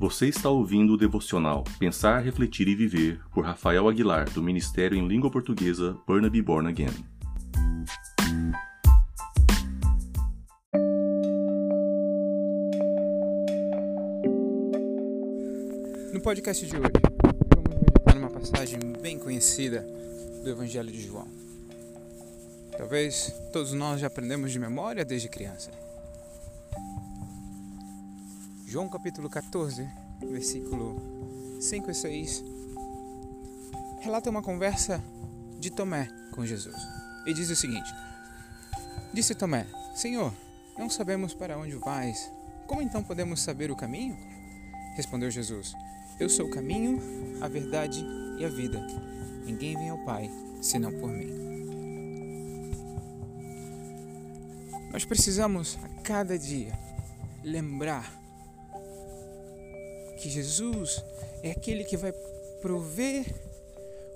Você está ouvindo o devocional Pensar, Refletir e Viver por Rafael Aguilar, do Ministério em Língua Portuguesa Burnaby Born Again. No podcast de hoje, vamos meditar numa passagem bem conhecida do Evangelho de João. Talvez todos nós já aprendemos de memória desde criança. João capítulo 14, versículo 5 e 6, relata uma conversa de Tomé com Jesus. E diz o seguinte: Disse Tomé: Senhor, não sabemos para onde vais. Como então podemos saber o caminho? Respondeu Jesus: Eu sou o caminho, a verdade e a vida. Ninguém vem ao Pai senão por mim. Nós precisamos a cada dia lembrar que Jesus é aquele que vai prover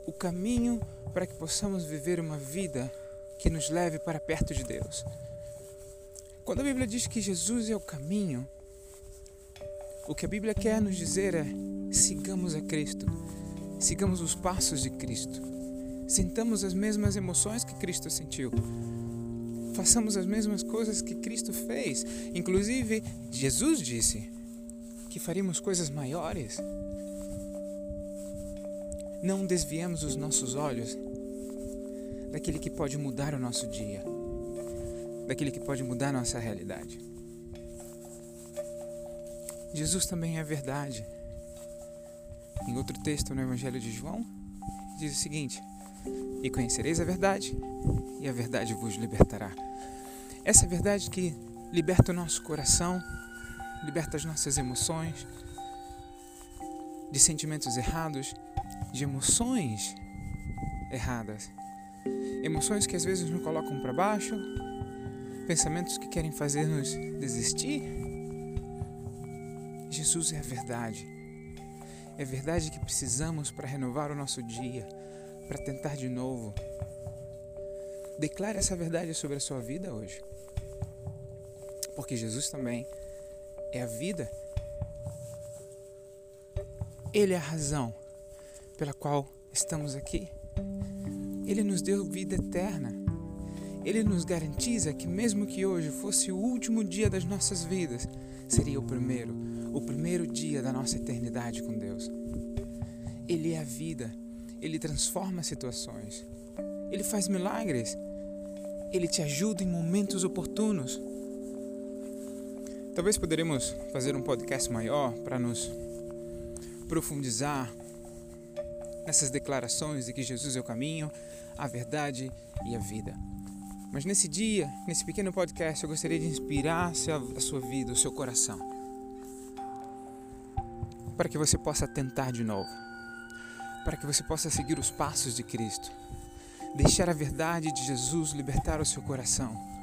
o caminho para que possamos viver uma vida que nos leve para perto de Deus. Quando a Bíblia diz que Jesus é o caminho, o que a Bíblia quer nos dizer é: sigamos a Cristo, sigamos os passos de Cristo, sintamos as mesmas emoções que Cristo sentiu, façamos as mesmas coisas que Cristo fez. Inclusive, Jesus disse: que faríamos coisas maiores. Não desviemos os nossos olhos daquele que pode mudar o nosso dia, daquele que pode mudar a nossa realidade. Jesus também é verdade. Em outro texto no Evangelho de João, diz o seguinte: E conhecereis a verdade, e a verdade vos libertará. Essa verdade que liberta o nosso coração liberta as nossas emoções de sentimentos errados, de emoções erradas. Emoções que às vezes nos colocam para baixo, pensamentos que querem fazer-nos desistir. Jesus é a verdade. É verdade que precisamos para renovar o nosso dia, para tentar de novo. Declare essa verdade sobre a sua vida hoje. Porque Jesus também é a vida. Ele é a razão pela qual estamos aqui. Ele nos deu vida eterna. Ele nos garantiza que, mesmo que hoje fosse o último dia das nossas vidas, seria o primeiro, o primeiro dia da nossa eternidade com Deus. Ele é a vida. Ele transforma situações. Ele faz milagres. Ele te ajuda em momentos oportunos. Talvez poderemos fazer um podcast maior para nos profundizar nessas declarações de que Jesus é o caminho, a verdade e a vida. Mas nesse dia, nesse pequeno podcast, eu gostaria de inspirar a sua vida, o seu coração, para que você possa tentar de novo, para que você possa seguir os passos de Cristo, deixar a verdade de Jesus libertar o seu coração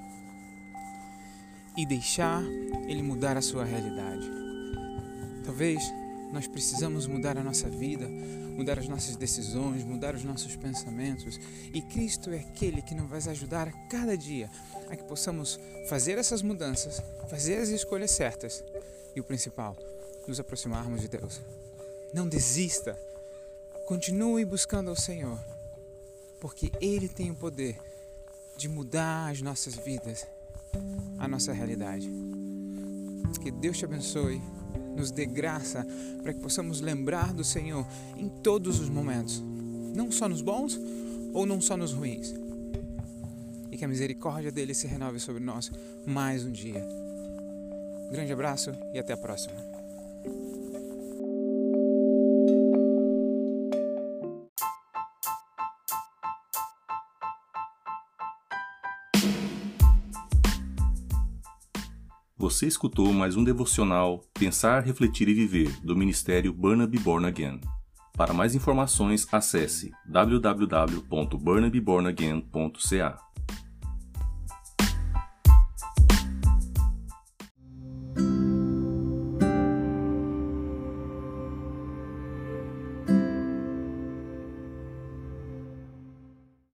e deixar ele mudar a sua realidade. Talvez nós precisamos mudar a nossa vida, mudar as nossas decisões, mudar os nossos pensamentos. E Cristo é aquele que nos vai ajudar a cada dia a que possamos fazer essas mudanças, fazer as escolhas certas e o principal, nos aproximarmos de Deus. Não desista. Continue buscando ao Senhor, porque Ele tem o poder de mudar as nossas vidas a nossa realidade. Que Deus te abençoe, nos dê graça para que possamos lembrar do Senhor em todos os momentos, não só nos bons ou não só nos ruins. E que a misericórdia dele se renove sobre nós mais um dia. grande abraço e até a próxima. Você escutou mais um devocional Pensar, Refletir e Viver do Ministério Burnaby Born Again. Para mais informações, acesse www.burnabybornagain.ca.